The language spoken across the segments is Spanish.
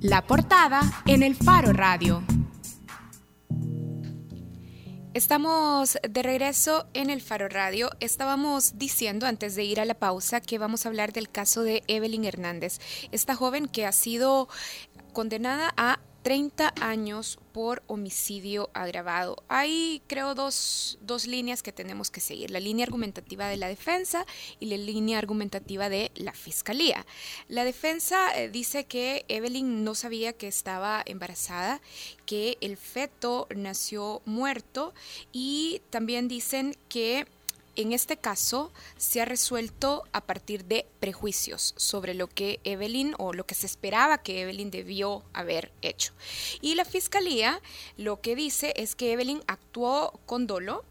La portada en el Faro Radio. Estamos de regreso en el Faro Radio. Estábamos diciendo antes de ir a la pausa que vamos a hablar del caso de Evelyn Hernández, esta joven que ha sido condenada a 30 años por homicidio agravado. Hay, creo, dos, dos, líneas que tenemos que seguir. La línea argumentativa de la defensa y la línea argumentativa de la fiscalía. La defensa eh, dice que Evelyn no sabía que estaba embarazada, que el feto nació muerto y también dicen que en este caso se ha resuelto a partir de prejuicios sobre lo que Evelyn o lo que se esperaba que Evelyn debió haber hecho. Y la fiscalía lo que dice es que Evelyn actuó con dolo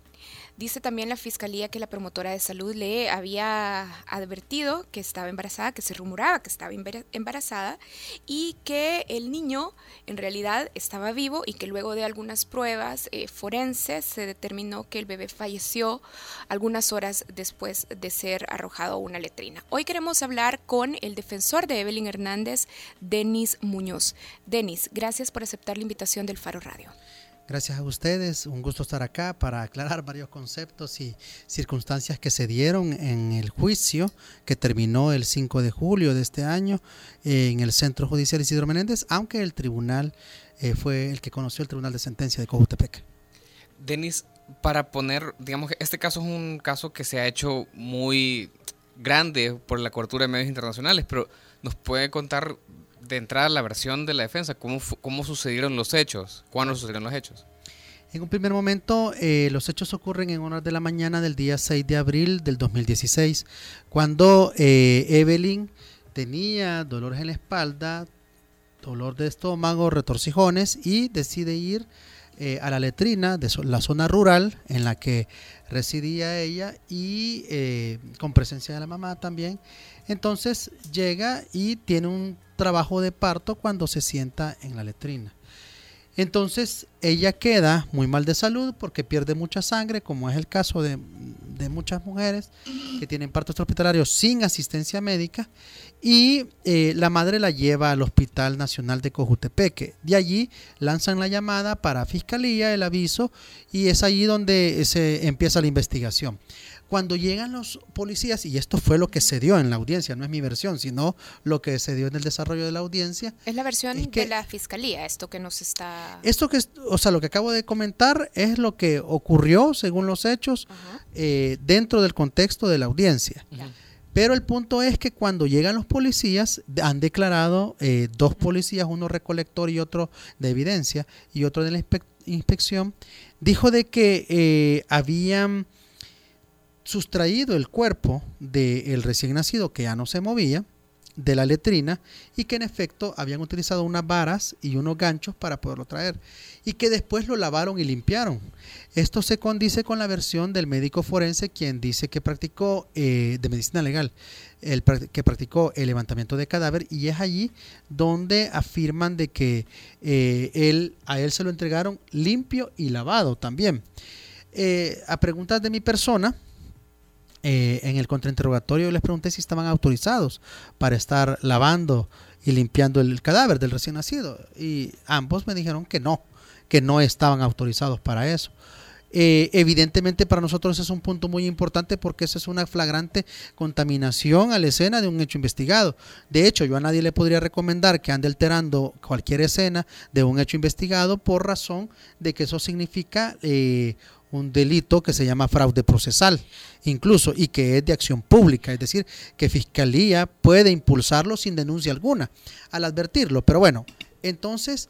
Dice también la fiscalía que la promotora de salud le había advertido que estaba embarazada, que se rumoraba que estaba embarazada y que el niño en realidad estaba vivo y que luego de algunas pruebas eh, forenses se determinó que el bebé falleció algunas horas después de ser arrojado a una letrina. Hoy queremos hablar con el defensor de Evelyn Hernández, Denis Muñoz. Denis, gracias por aceptar la invitación del Faro Radio. Gracias a ustedes, un gusto estar acá para aclarar varios conceptos y circunstancias que se dieron en el juicio que terminó el 5 de julio de este año en el Centro Judicial Isidro Menéndez, aunque el tribunal eh, fue el que conoció el Tribunal de Sentencia de Cojutepec. Denis, para poner, digamos que este caso es un caso que se ha hecho muy grande por la cobertura de medios internacionales, pero nos puede contar de entrada la versión de la defensa, cómo, cómo sucedieron los hechos, cuándo sucedieron los hechos. En un primer momento, eh, los hechos ocurren en horas de la mañana del día 6 de abril del 2016, cuando eh, Evelyn tenía dolores en la espalda, dolor de estómago, retorcijones y decide ir eh, a la letrina de la zona rural en la que residía ella y con presencia de la mamá también. Entonces llega y tiene un trabajo de parto cuando se sienta en la letrina. Entonces ella queda muy mal de salud porque pierde mucha sangre, como es el caso de, muchas mujeres que tienen partos hospitalarios sin asistencia médica, y eh, la madre la lleva al Hospital Nacional de Cojutepeque. De allí lanzan la llamada para Fiscalía, el aviso, y es allí donde se empieza la investigación. Cuando llegan los policías, y esto fue lo que se dio en la audiencia, no es mi versión, sino lo que se dio en el desarrollo de la audiencia. Es la versión de la fiscalía, esto que nos está. Esto que, o sea, lo que acabo de comentar es lo que ocurrió según los hechos eh, dentro del contexto de la audiencia. Pero el punto es que cuando llegan los policías, han declarado eh, dos policías, uno recolector y otro de evidencia, y otro de la inspección, dijo de que eh, habían sustraído el cuerpo del recién nacido que ya no se movía de la letrina y que en efecto habían utilizado unas varas y unos ganchos para poderlo traer y que después lo lavaron y limpiaron. Esto se condice con la versión del médico forense quien dice que practicó eh, de medicina legal, el, que practicó el levantamiento de cadáver y es allí donde afirman de que eh, él, a él se lo entregaron limpio y lavado también. Eh, a preguntas de mi persona, eh, en el contrainterrogatorio les pregunté si estaban autorizados para estar lavando y limpiando el cadáver del recién nacido. Y ambos me dijeron que no, que no estaban autorizados para eso. Eh, evidentemente para nosotros es un punto muy importante porque eso es una flagrante contaminación a la escena de un hecho investigado. De hecho, yo a nadie le podría recomendar que ande alterando cualquier escena de un hecho investigado por razón de que eso significa eh, un delito que se llama fraude procesal, incluso, y que es de acción pública, es decir, que Fiscalía puede impulsarlo sin denuncia alguna al advertirlo. Pero bueno, entonces,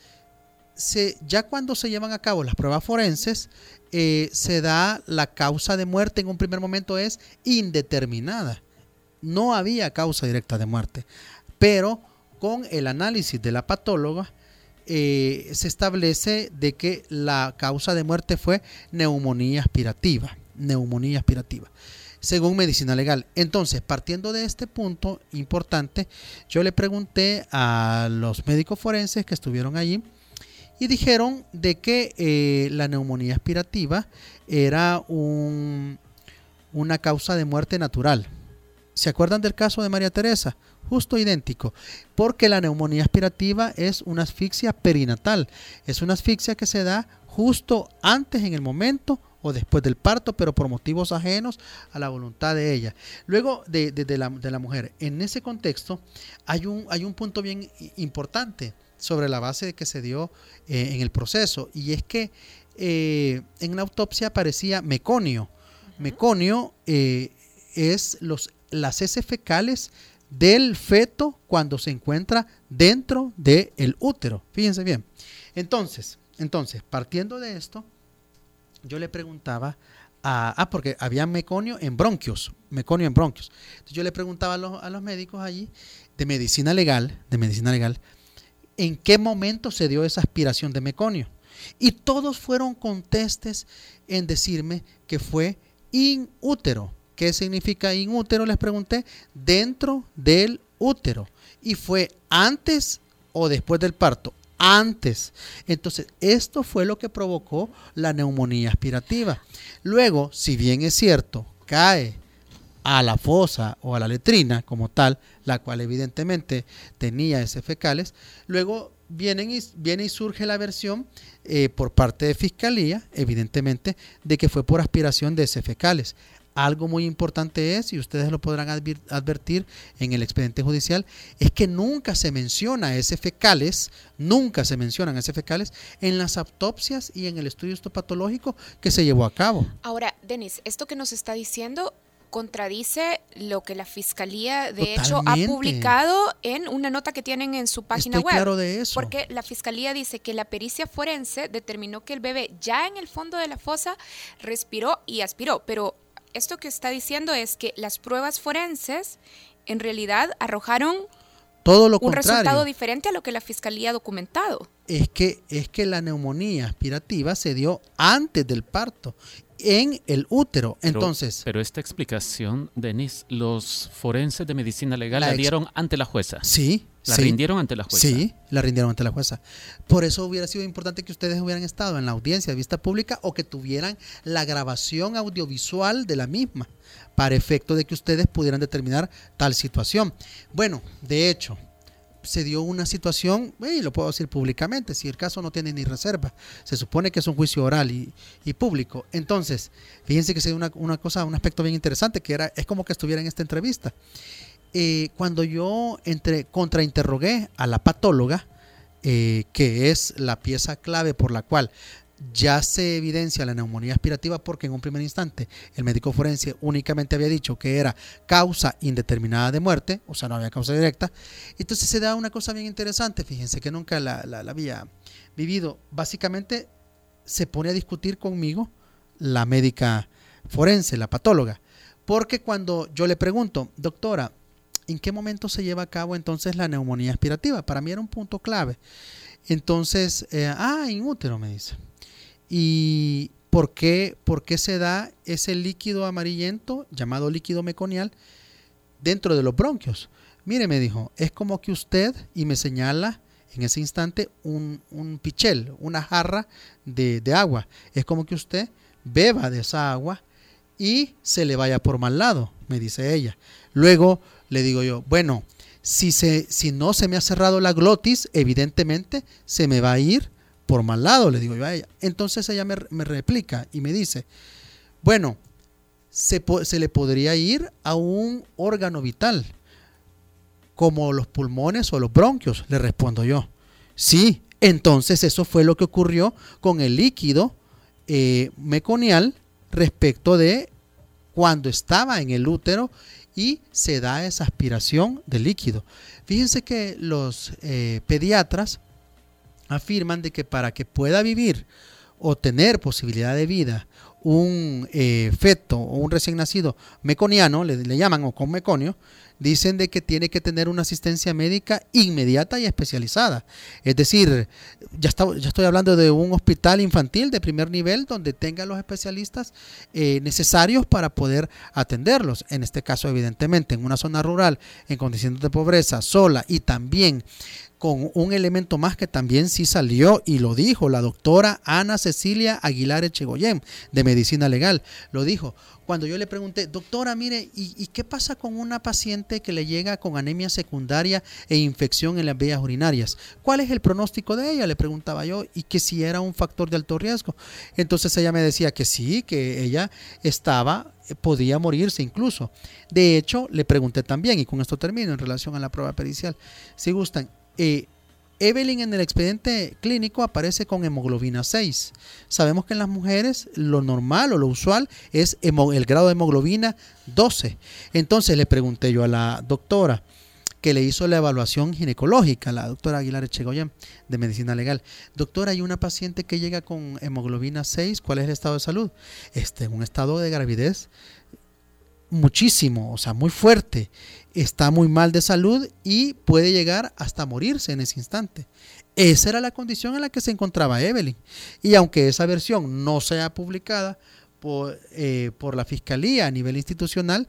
se, ya cuando se llevan a cabo las pruebas forenses, eh, se da la causa de muerte en un primer momento es indeterminada. No había causa directa de muerte, pero con el análisis de la patóloga, eh, se establece de que la causa de muerte fue neumonía aspirativa, neumonía aspirativa, según medicina legal. Entonces, partiendo de este punto importante, yo le pregunté a los médicos forenses que estuvieron allí y dijeron de que eh, la neumonía aspirativa era un, una causa de muerte natural. ¿Se acuerdan del caso de María Teresa? Justo idéntico, porque la neumonía aspirativa es una asfixia perinatal, es una asfixia que se da justo antes en el momento o después del parto, pero por motivos ajenos a la voluntad de ella. Luego de, la, mujer, en ese contexto hay un, hay un punto bien importante sobre la base de que se dio eh, en el proceso, y es que eh, en la autopsia aparecía meconio. Meconio eh, es los, las heces fecales del feto cuando se encuentra dentro del útero. Fíjense bien. Entonces, entonces, partiendo de esto, yo le preguntaba a, ah, porque había meconio en bronquios, meconio en bronquios. Entonces yo le preguntaba a los, a los médicos allí de medicina legal, de medicina legal, en qué momento se dio esa aspiración de meconio. Y todos fueron contestes en decirme que fue inútero. ¿Qué significa inútero? Les pregunté, dentro del útero. Y fue antes o después del parto antes. Entonces, esto fue lo que provocó la neumonía aspirativa. Luego, si bien es cierto, cae a la fosa o a la letrina como tal, la cual evidentemente tenía ese fecales, luego vienen y, viene y surge la versión eh, por parte de Fiscalía, evidentemente, de que fue por aspiración de ese fecales. Algo muy importante es, y ustedes lo podrán advertir en el expediente judicial, es que nunca se menciona ese fecales, nunca se mencionan ese fecales en las autopsias y en el estudio histopatológico que se llevó a cabo. Ahora, Denis, esto que nos está diciendo contradice lo que la fiscalía de hecho ha publicado en una nota que tienen en su página web. Claro de eso. Porque la fiscalía dice que la pericia forense determinó que el bebé ya en el fondo de la fosa respiró y aspiró, pero esto que está diciendo es que las pruebas forenses en realidad arrojaron todo lo un resultado diferente a lo que la fiscalía ha documentado. Es que, es que la neumonía aspirativa se dio antes del parto en el útero. Entonces. Pero esta explicación, Denis, los forenses de medicina legal la, dieron ante la jueza. Sí. La rindieron ante la jueza. Sí, la rindieron ante la jueza. Por eso hubiera sido importante que ustedes hubieran estado en la audiencia de vista pública o que tuvieran la grabación audiovisual de la misma, para efecto de que ustedes pudieran determinar tal situación. Bueno, de hecho, se dio una situación, y lo puedo decir públicamente, si el caso no tiene ni reserva, se supone que es un juicio oral y, público. Entonces, fíjense que se dio una, una, cosa, un aspecto bien interesante, que era, es como que estuviera en esta entrevista. Eh, cuando yo entre, contrainterrogué a la patóloga, eh, que es la pieza clave por la cual ya se evidencia la neumonía aspirativa porque en un primer instante el médico forense únicamente había dicho que era causa indeterminada de muerte, o sea, no había causa directa. Entonces se da una cosa bien interesante, fíjense que nunca la, había vivido. Básicamente se pone a discutir conmigo la médica forense, la patóloga, porque cuando yo le pregunto, doctora, ¿en qué momento se lleva a cabo entonces la neumonía aspirativa? Para mí era un punto clave. Entonces, eh, ah, inútero, me dice. ¿Y por qué, por qué se da ese líquido amarillento llamado líquido meconial dentro de los bronquios? Mire, me dijo, es como que usted, y me señala en ese instante un, un pichel, una jarra de, de, agua. Es como que usted beba de esa agua y se le vaya por mal lado, me dice ella. Luego le digo yo, bueno, si, se, si no se me ha cerrado la glotis, evidentemente se me va a ir por mal lado, le digo yo a ella. Entonces ella me, replica y me dice, bueno, se, se, le podría ir a un órgano vital, como los pulmones o los bronquios, le respondo yo. Sí, entonces eso fue lo que ocurrió con el líquido eh, meconial respecto de cuando estaba en el útero y se da esa aspiración de líquido. Fíjense que los eh, pediatras afirman de que para que pueda vivir o tener posibilidad de vida un eh, feto o un recién nacido meconiano, le, llaman o con meconio, dicen de que tiene que tener una asistencia médica inmediata y especializada. Es decir, ya, ya estoy hablando de un hospital infantil de primer nivel donde tenga los especialistas eh, necesarios para poder atenderlos. En este caso, evidentemente, en una zona rural, en condiciones de pobreza, sola y también con un elemento más que también sí salió y lo dijo la doctora Ana Cecilia Aguilar Echegoyen de Medicina Legal. Lo dijo cuando yo le pregunté, doctora, mire, ¿y, qué pasa con una paciente que le llega con anemia secundaria e infección en las vías urinarias? ¿Cuál es el pronóstico de ella? Le preguntaba yo, y que si era un factor de alto riesgo. Entonces ella me decía que sí, que ella estaba podía morirse incluso. De hecho, le pregunté también, y con esto termino en relación a la prueba pericial, si gustan, Evelyn en el expediente clínico aparece con hemoglobina 6. Sabemos que en las mujeres lo normal o lo usual es el grado de hemoglobina 12. Entonces le pregunté yo a la doctora que le hizo la evaluación ginecológica, la doctora Aguilar Echegoyen de Medicina Legal. Doctora, hay una paciente que llega con hemoglobina 6, ¿cuál es el estado de salud? Este, un estado de gravidez muchísimo, o sea, muy fuerte, está muy mal de salud y puede llegar hasta morirse en ese instante. Esa era la condición en la que se encontraba Evelyn. Y aunque esa versión no sea publicada por, eh, por la Fiscalía a nivel institucional,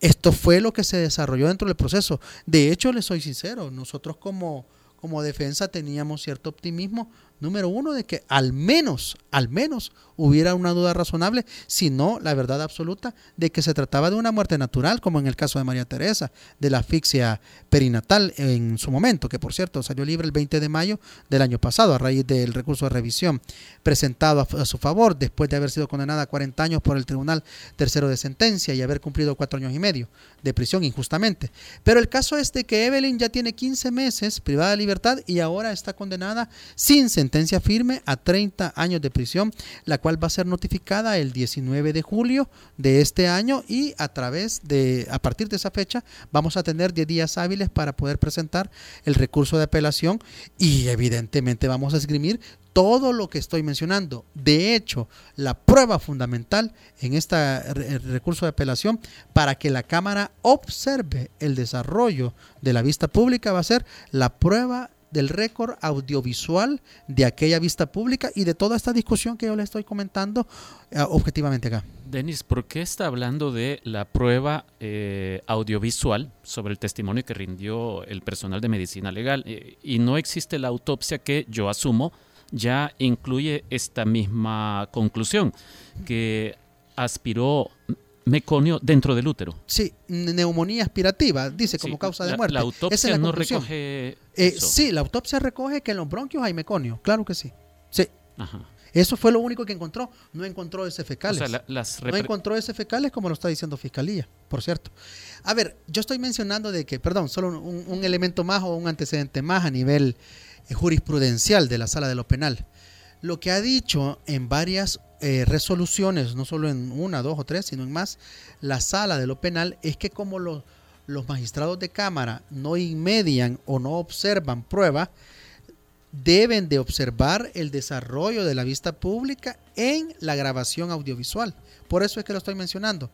esto fue lo que se desarrolló dentro del proceso. De hecho, le soy sincero, nosotros como, como defensa teníamos cierto optimismo número uno, de que al menos, al menos hubiera una duda razonable, si no la verdad absoluta de que se trataba de una muerte natural, como en el caso de María Teresa, de la asfixia perinatal en su momento, que por cierto salió libre el 20 de mayo del año pasado a raíz del recurso de revisión presentado a, su favor, después de haber sido condenada a 40 años por el Tribunal Tercero de Sentencia y haber cumplido cuatro años y medio de prisión injustamente. Pero el caso es de que Evelyn ya tiene 15 meses privada de libertad y ahora está condenada sin sentencia sentencia firme a 30 años de prisión, la cual va a ser notificada el 19 de julio de este año y a través de, a partir de esa fecha, vamos a tener 10 días hábiles para poder presentar el recurso de apelación y evidentemente vamos a esgrimir todo lo que estoy mencionando. De hecho, la prueba fundamental en este recurso de apelación para que la Cámara observe el desarrollo de la vista pública va a ser la prueba del récord audiovisual de aquella vista pública y de toda esta discusión que yo le estoy comentando eh, objetivamente acá. Denis, ¿por qué está hablando de la prueba eh, audiovisual sobre el testimonio que rindió el personal de medicina legal eh, y no existe la autopsia que yo asumo ya incluye esta misma conclusión, que aspiró meconio dentro del útero. Sí, neumonía aspirativa, dice como causa de muerte. La autopsia no recoge. Eh, sí, la autopsia recoge que en los bronquios hay meconio, claro que sí. Sí. Eso fue lo único que encontró. No encontró ese fecales. no encontró ese fecales como lo está diciendo Fiscalía, por cierto. A ver, yo estoy mencionando de que, perdón, solo un, elemento más o un antecedente más a nivel eh, jurisprudencial de la sala de lo penal. Lo que ha dicho en varias eh, resoluciones, no solo en una, dos o tres, sino en más, la sala de lo penal es que como los, los magistrados de cámara no inmedian o no observan prueba, deben de observar el desarrollo de la vista pública en la grabación audiovisual. Por eso es que lo estoy mencionando.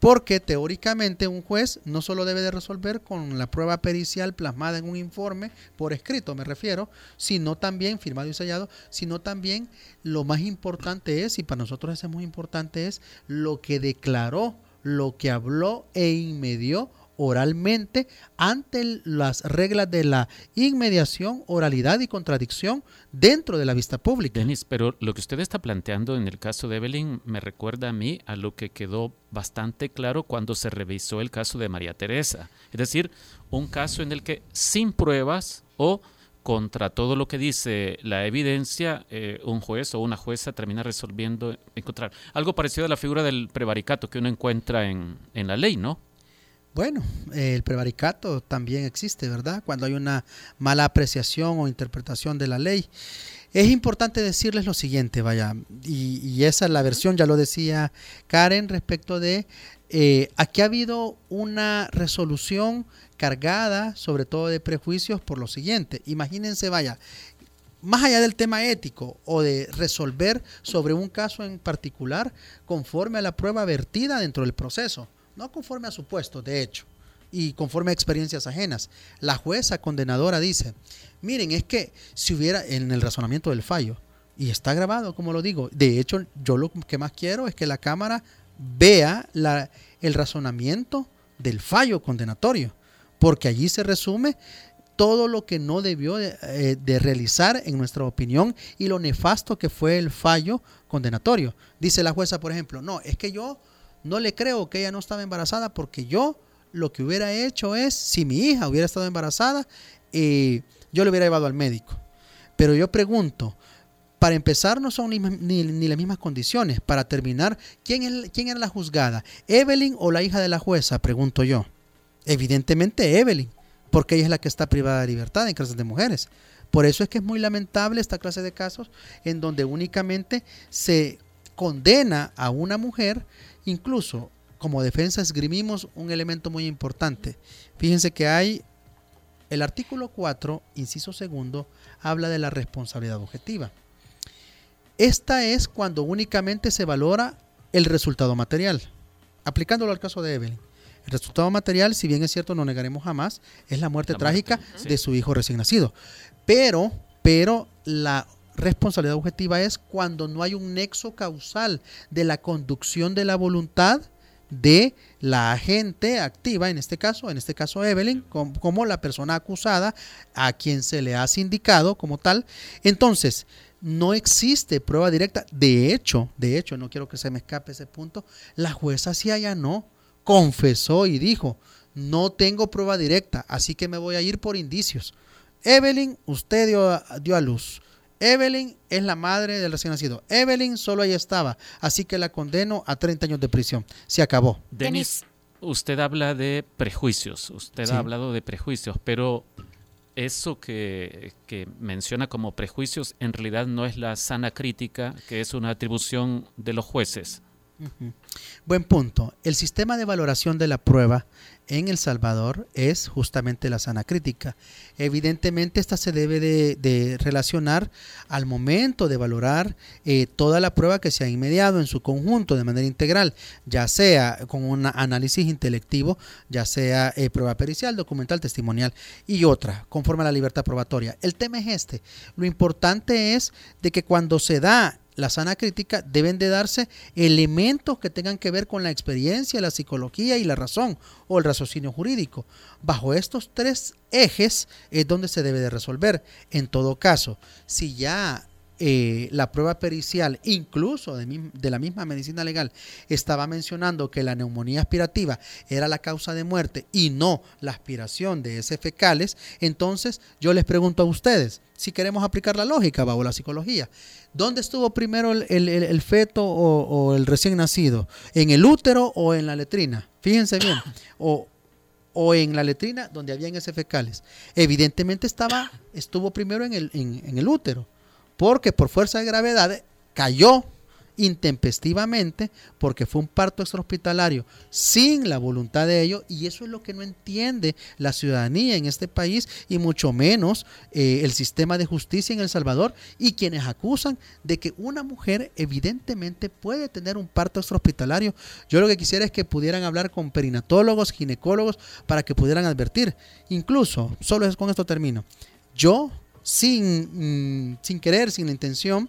Porque teóricamente un juez no solo debe de resolver con la prueba pericial plasmada en un informe, por escrito me refiero, sino también, firmado y sellado, sino también lo más importante es, y para nosotros es muy importante, es lo que declaró, lo que habló e inmedió oralmente ante las reglas de la inmediación, oralidad y contradicción dentro de la vista pública. Denis, pero lo que usted está planteando en el caso de Evelyn me recuerda a mí a lo que quedó bastante claro cuando se revisó el caso de María Teresa. Es decir, un caso en el que sin pruebas o contra todo lo que dice la evidencia, eh, un juez o una jueza termina resolviendo encontrar algo parecido a la figura del prevaricato que uno encuentra en, en la ley, ¿no? Bueno, el prevaricato también existe, ¿verdad? Cuando hay una mala apreciación o interpretación de la ley. Es importante decirles lo siguiente, vaya, y, esa es la versión, ya lo decía Karen, respecto de, eh, aquí ha habido una resolución cargada sobre todo de prejuicios por lo siguiente. Imagínense, vaya, más allá del tema ético o de resolver sobre un caso en particular conforme a la prueba vertida dentro del proceso no conforme a supuestos, de hecho, y conforme a experiencias ajenas. La jueza condenadora dice, miren, es que si hubiera en el razonamiento del fallo, y está grabado, como lo digo, de hecho, yo lo que más quiero es que la Cámara vea la, el razonamiento del fallo condenatorio, porque allí se resume todo lo que no debió de, eh, de, realizar en nuestra opinión y lo nefasto que fue el fallo condenatorio. Dice la jueza, por ejemplo, no, es que yo no le creo que ella no estaba embarazada porque yo lo que hubiera hecho es, si mi hija hubiera estado embarazada, eh, yo le hubiera llevado al médico. Pero yo pregunto, para empezar no son ni, ni, las mismas condiciones. Para terminar, ¿quién, es, ¿quién era la juzgada? ¿Evelyn o la hija de la jueza? Pregunto yo. Evidentemente Evelyn, porque ella es la que está privada de libertad en casos de mujeres. Por eso es que es muy lamentable esta clase de casos en donde únicamente se condena a una mujer, incluso como defensa esgrimimos un elemento muy importante. Fíjense que hay el artículo 4, inciso segundo, habla de la responsabilidad objetiva. Esta es cuando únicamente se valora el resultado material, aplicándolo al caso de Evelyn. El resultado material, si bien es cierto, no negaremos jamás, es la muerte trágica de su hijo recién nacido. Pero, pero la responsabilidad objetiva es cuando no hay un nexo causal de la conducción de la voluntad de la agente activa, en este caso, en este caso Evelyn, como, la persona acusada a quien se le ha sindicado como tal. Entonces, no existe prueba directa. De hecho, de hecho, no quiero que se me escape ese punto, la jueza sí no confesó y dijo, no tengo prueba directa, así que me voy a ir por indicios. Evelyn, usted dio, dio a luz. Evelyn es la madre del recién nacido. Evelyn solo ahí estaba, así que la condeno a 30 años de prisión. Se acabó. Denis, usted habla de prejuicios, usted ha hablado de prejuicios, pero eso que, que, menciona como prejuicios en realidad no es la sana crítica, que es una atribución de los jueces. Buen punto. El sistema de valoración de la prueba en El Salvador es justamente la sana crítica. Evidentemente esta se debe de, relacionar al momento de valorar eh, toda la prueba que se ha inmediado en su conjunto de manera integral, ya sea con un análisis intelectivo, ya sea eh, prueba pericial, documental, testimonial y otra, conforme a la libertad probatoria. El tema es este. Lo importante es de que cuando se da la sana crítica deben de darse elementos que tengan que ver con la experiencia, la psicología y la razón o el raciocinio jurídico. Bajo estos tres ejes es donde se debe de resolver. En todo caso, si ya eh, la prueba pericial, incluso de, la misma medicina legal, estaba mencionando que la neumonía aspirativa era la causa de muerte y no la aspiración de heces fecales, entonces yo les pregunto a ustedes, si queremos aplicar la lógica bajo la psicología, ¿dónde estuvo primero el, feto o, el recién nacido? ¿En el útero o en la letrina? Fíjense bien. O, o en la letrina donde habían heces fecales. Evidentemente estaba, estuvo primero en el, en el útero porque por fuerza de gravedad cayó intempestivamente porque fue un parto extrahospitalario sin la voluntad de ello y eso es lo que no entiende la ciudadanía en este país y mucho menos eh, el sistema de justicia en El Salvador y quienes acusan de que una mujer evidentemente puede tener un parto extrahospitalario. Yo lo que quisiera es que pudieran hablar con perinatólogos, ginecólogos para que pudieran advertir. Incluso, solo es con esto termino. Yo sin, mm, sin querer, sin intención,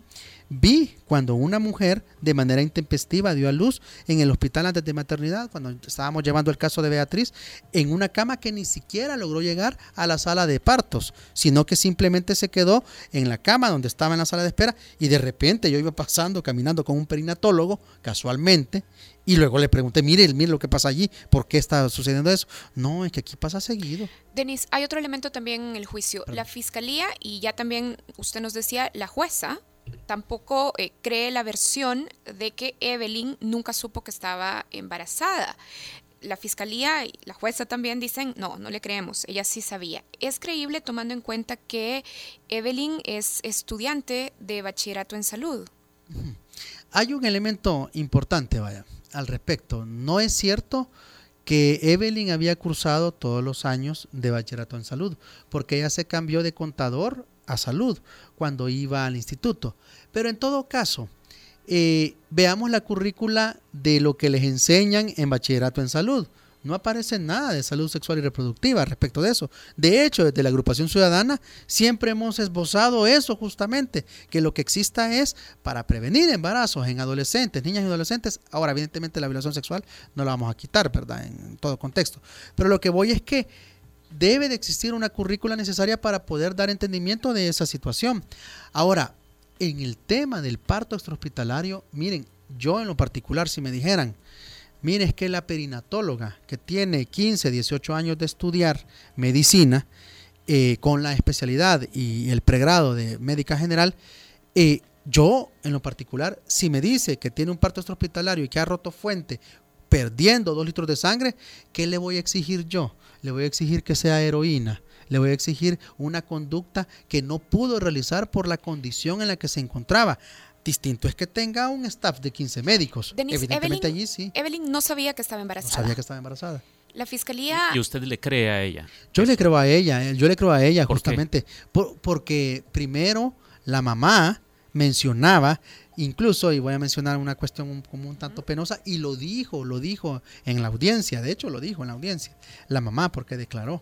vi cuando una mujer de manera intempestiva dio a luz en el hospital antes de maternidad, cuando estábamos llevando el caso de Beatriz, en una cama que ni siquiera logró llegar a la sala de partos, sino que simplemente se quedó en la cama donde estaba en la sala de espera y de repente yo iba pasando, caminando con un perinatólogo, casualmente, y luego le pregunté, mire, mire lo que pasa allí, ¿por qué está sucediendo eso? No, es que aquí pasa seguido. Denis, hay otro elemento también en el juicio. La fiscalía y ya también usted nos decía, la jueza tampoco eh, cree la versión de que Evelyn nunca supo que estaba embarazada. La fiscalía y la jueza también dicen, no, no le creemos, ella sí sabía. Es creíble tomando en cuenta que Evelyn es estudiante de bachillerato en salud. Hay un elemento importante, vaya al respecto. No es cierto que Evelyn había cursado todos los años de bachillerato en salud, porque ella se cambió de contador a salud cuando iba al instituto. Pero en todo caso, eh, veamos la currícula de lo que les enseñan en bachillerato en salud no aparece nada de salud sexual y reproductiva respecto de eso. De hecho, desde la agrupación ciudadana siempre hemos esbozado eso justamente, que lo que exista es para prevenir embarazos en adolescentes, niñas y adolescentes. Ahora, evidentemente la violación sexual no la vamos a quitar, ¿verdad? En todo contexto. Pero lo que voy es que debe de existir una currícula necesaria para poder dar entendimiento de esa situación. Ahora, en el tema del parto extrahospitalario, miren, yo en lo particular, si me dijeran, miren, es que la perinatóloga que tiene 15, 18 años de estudiar medicina, eh, con la especialidad y el pregrado de médica general, eh, yo en lo particular, si me dice que tiene un parto extrahospitalario y que ha roto fuente perdiendo dos litros de sangre, ¿qué le voy a exigir yo? Le voy a exigir que sea heroína, le voy a exigir una conducta que no pudo realizar por la condición en la que se encontraba. Distinto es que tenga un staff de 15 médicos. Evidentemente allí sí. Evelyn no sabía que estaba embarazada. No sabía que estaba embarazada. La fiscalía. ¿Y usted le cree a ella? Yo le creo a ella, eh, yo le creo a ella justamente. porque primero la mamá mencionaba, incluso, y voy a mencionar una cuestión como un tanto penosa, y lo dijo, lo dijo en la audiencia, de hecho lo dijo en la audiencia, la mamá, porque declaró,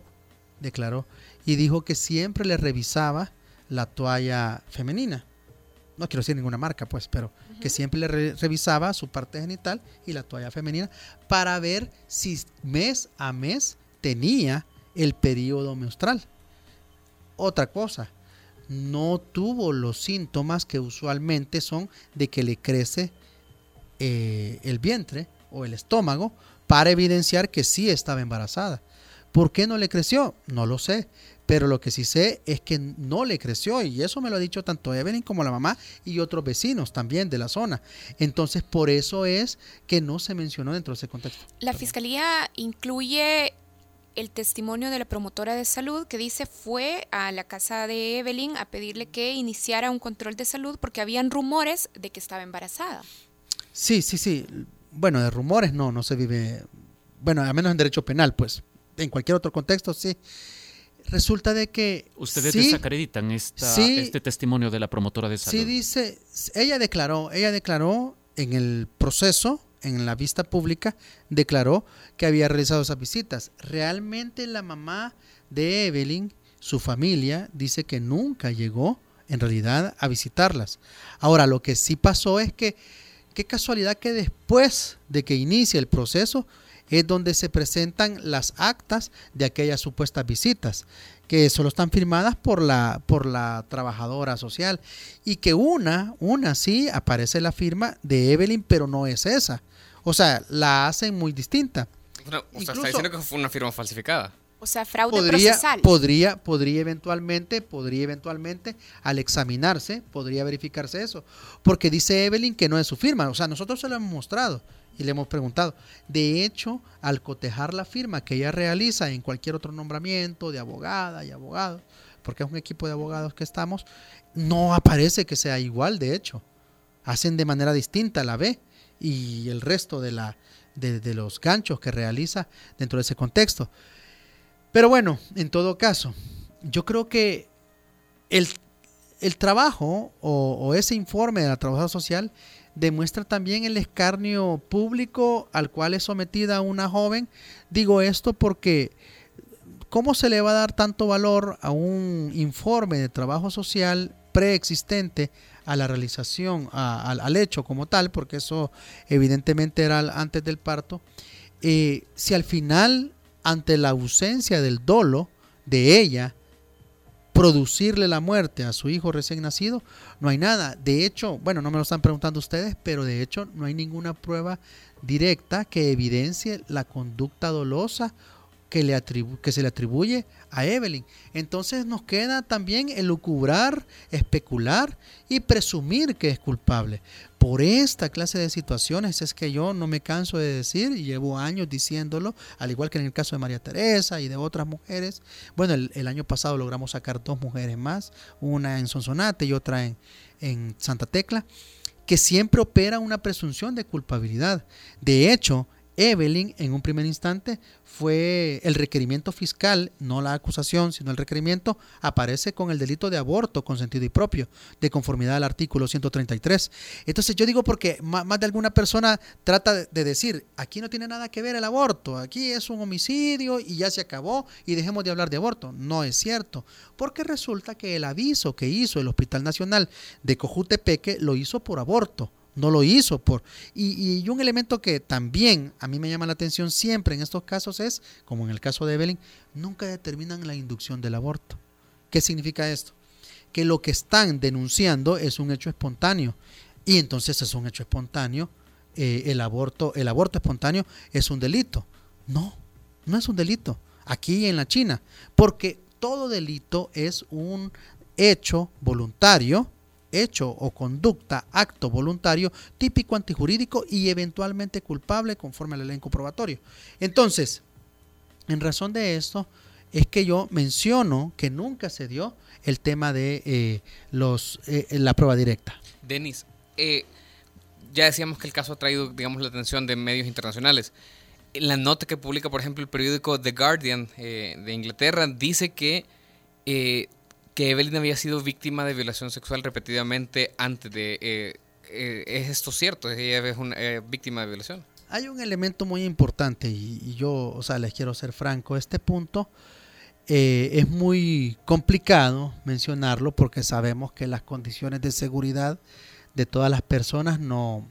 declaró, y dijo que siempre le revisaba la toalla femenina. No quiero decir ninguna marca, pues, pero que siempre le revisaba su parte genital y la toalla femenina para ver si mes a mes tenía el periodo menstrual. Otra cosa, no tuvo los síntomas que usualmente son de que le crece eh, el vientre o el estómago para evidenciar que sí estaba embarazada. ¿Por qué no le creció? No lo sé. Pero lo que sí sé es que no le creció y eso me lo ha dicho tanto Evelyn como la mamá y otros vecinos también de la zona. Entonces, por eso es que no se mencionó dentro de ese contexto. La fiscalía incluye el testimonio de la promotora de salud que dice fue a la casa de Evelyn a pedirle que iniciara un control de salud porque habían rumores de que estaba embarazada. Sí, sí, sí. Bueno, de rumores no, no se vive, bueno, al menos en derecho penal, pues. En cualquier otro contexto, sí. Resulta de que... Ustedes desacreditan este testimonio de la promotora de salud. Sí, dice, ella declaró, ella declaró en el proceso, en la vista pública, declaró que había realizado esas visitas. Realmente la mamá de Evelyn, su familia, dice que nunca llegó en realidad a visitarlas. Ahora, lo que sí pasó es que, qué casualidad que después de que inicie el proceso, es donde se presentan las actas de aquellas supuestas visitas, que solo están firmadas por la, por la trabajadora social. Y que una, una sí aparece la firma de Evelyn, pero no es esa. O sea, la hacen muy distinta. o sea, está diciendo que fue una firma falsificada. O sea, fraude podría, procesal. Podría, podría eventualmente, podría eventualmente, al examinarse, podría verificarse eso. Porque dice Evelyn que no es su firma. O sea, nosotros se lo hemos mostrado y le hemos preguntado. De hecho, al cotejar la firma que ella realiza en cualquier otro nombramiento de abogada y abogado, porque es un equipo de abogados que estamos, no aparece que sea igual, de hecho. Hacen de manera distinta la B y el resto de, la, de, los ganchos que realiza dentro de ese contexto. Pero bueno, en todo caso, yo creo que el, trabajo o, o, ese informe de la trabajadora social demuestra también el escarnio público al cual es sometida una joven. Digo esto porque ¿cómo se le va a dar tanto valor a un informe de trabajo social preexistente a la realización, al, hecho como tal, porque eso evidentemente era antes del parto, eh, si al final, ante la ausencia del dolo de ella, producirle la muerte a su hijo recién nacido, no hay nada. De hecho, bueno, no me lo están preguntando ustedes, pero de hecho no hay ninguna prueba directa que evidencie la conducta dolosa que, se le atribuye a Evelyn. Entonces nos queda también elucubrar, especular y presumir que es culpable. Por esta clase de situaciones es que yo no me canso de decir, y llevo años diciéndolo, al igual que en el caso de María Teresa y de otras mujeres. Bueno, el, año pasado logramos sacar dos mujeres más, una en Sonsonate y otra en, en Santa Tecla, que siempre opera una presunción de culpabilidad. De hecho, Evelyn en un primer instante fue el requerimiento fiscal, no la acusación, sino el requerimiento, aparece con el delito de aborto con sentido y propio, de conformidad al artículo 133. Entonces yo digo porque más de alguna persona trata de decir, aquí no tiene nada que ver el aborto, aquí es un homicidio y ya se acabó y dejemos de hablar de aborto. No es cierto, porque resulta que el aviso que hizo el Hospital Nacional de Cojutepeque lo hizo por aborto no lo hizo por y, y, un elemento que también a mí me llama la atención siempre en estos casos es como en el caso de Evelyn nunca determinan la inducción del aborto. Qué significa esto que lo que están denunciando es un hecho espontáneo y entonces es un hecho espontáneo eh, el aborto el aborto espontáneo es un delito. No no es un delito aquí en la China porque todo delito es un hecho voluntario hecho o conducta, acto voluntario, típico antijurídico y eventualmente culpable conforme al elenco probatorio. Entonces, en razón de esto, es que yo menciono que nunca se dio el tema de eh, los eh, la prueba directa. Denis, eh, ya decíamos que el caso ha traído, digamos, la atención de medios internacionales. La nota que publica, por ejemplo, el periódico The Guardian de Inglaterra dice que que Evelyn había sido víctima de violación sexual repetidamente antes de... Eh, eh, ¿Es esto cierto? ¿Ella es una eh, víctima de violación? Hay un elemento muy importante y, yo, o sea, les quiero ser franco, este punto es muy complicado mencionarlo porque sabemos que las condiciones de seguridad de todas las personas no,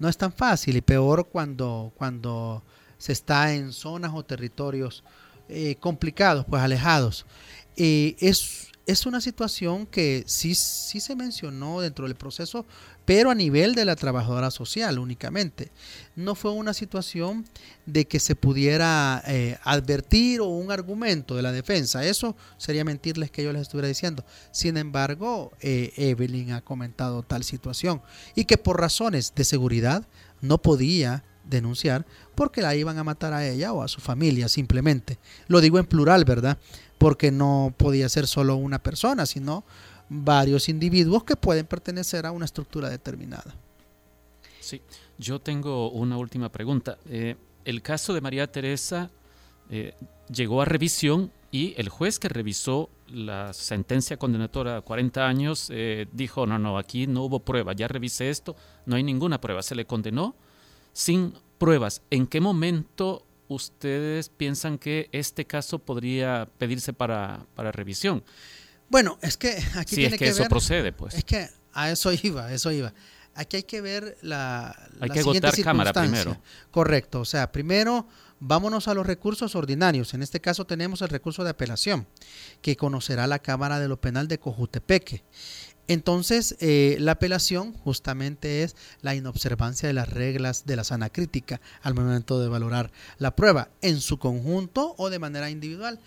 no es tan fácil y peor cuando, cuando se está en zonas o territorios complicados, pues alejados. es es una situación que sí, sí se mencionó dentro del proceso, pero a nivel de la trabajadora social únicamente. No fue una situación de que se pudiera eh, advertir o un argumento de la defensa. Eso sería mentirles que yo les estuviera diciendo. Sin embargo, eh, Evelyn ha comentado tal situación y que por razones de seguridad no podía denunciar porque la iban a matar a ella o a su familia simplemente. Lo digo en plural, ¿verdad? Porque no podía ser solo una persona, sino varios individuos que pueden pertenecer a una estructura determinada. Sí, yo tengo una última pregunta. Eh, el caso de María Teresa eh, llegó a revisión y el juez que revisó la sentencia condenatoria a 40 años eh, dijo, no, no, aquí no hubo prueba, ya revisé esto, no hay ninguna prueba, se le condenó sin pruebas. ¿En qué momento ustedes piensan que este caso podría pedirse para, revisión? Bueno, es que aquí tiene es que, eso procede, pues. Es que a eso iba, a eso iba. Aquí hay que ver la. Hay que agotar cámara primero. Correcto. O sea, primero vámonos a los recursos ordinarios. En este caso tenemos el recurso de apelación, que conocerá la Cámara de lo Penal de Cojutepeque. Entonces, eh, la apelación justamente es la inobservancia de las reglas de la sana crítica al momento de valorar la prueba en su conjunto o de manera individual.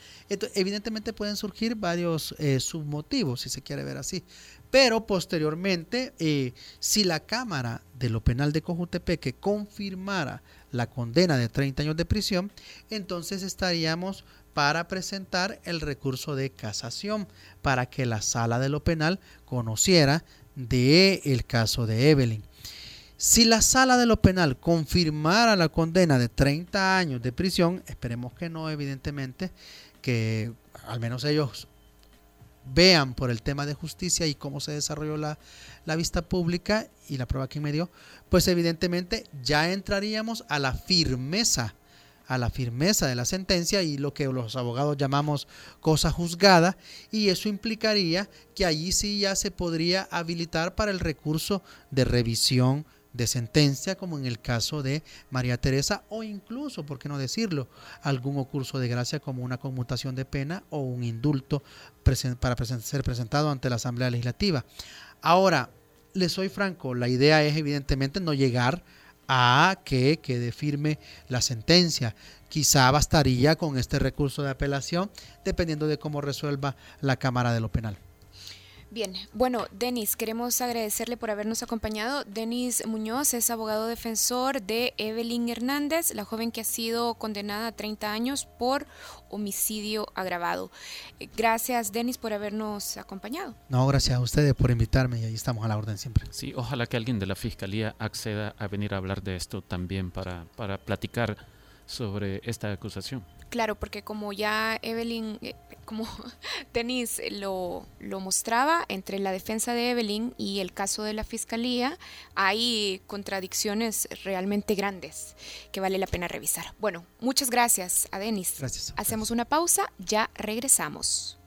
evidentemente pueden surgir varios eh, submotivos, si se quiere ver así. Pero posteriormente, eh, si la Cámara de lo Penal de Cojutepeque confirmara la condena de 30 años de prisión, entonces estaríamos para presentar el recurso de casación para que la sala de lo penal conociera de el caso de Evelyn. Si la sala de lo penal confirmara la condena de 30 años de prisión, esperemos que no, evidentemente, que al menos ellos vean por el tema de justicia y cómo se desarrolló la, la vista pública y la prueba que me dio, pues evidentemente ya entraríamos a la firmeza a la firmeza de la sentencia y lo que los abogados llamamos cosa juzgada y eso implicaría que allí sí ya se podría habilitar para el recurso de revisión de sentencia, como en el caso de María Teresa, o incluso, por qué no decirlo, algún curso de gracia como una conmutación de pena o un indulto para ser presentado ante la Asamblea Legislativa. Ahora, les soy franco, la idea es evidentemente no llegar a que quede firme la sentencia. Quizá bastaría con este recurso de apelación, dependiendo de cómo resuelva la Cámara de lo Penal. Bien, bueno, Denis, queremos agradecerle por habernos acompañado. Denis Muñoz es abogado defensor de Evelyn Hernández, la joven que ha sido condenada a 30 años por homicidio agravado. Eh, gracias, Denis, por habernos acompañado. No, gracias a ustedes por invitarme y ahí estamos a la orden siempre. Sí, ojalá que alguien de la Fiscalía acceda a venir a hablar de esto también para, para platicar sobre esta acusación. Claro, porque como ya Evelyn, eh, como Denis lo, lo mostraba, entre la defensa de Evelyn y el caso de la fiscalía hay contradicciones realmente grandes que vale la pena revisar. Bueno, muchas gracias a Denis. Gracias. Hacemos una pausa, ya regresamos.